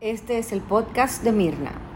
Este es el podcast de Mirna.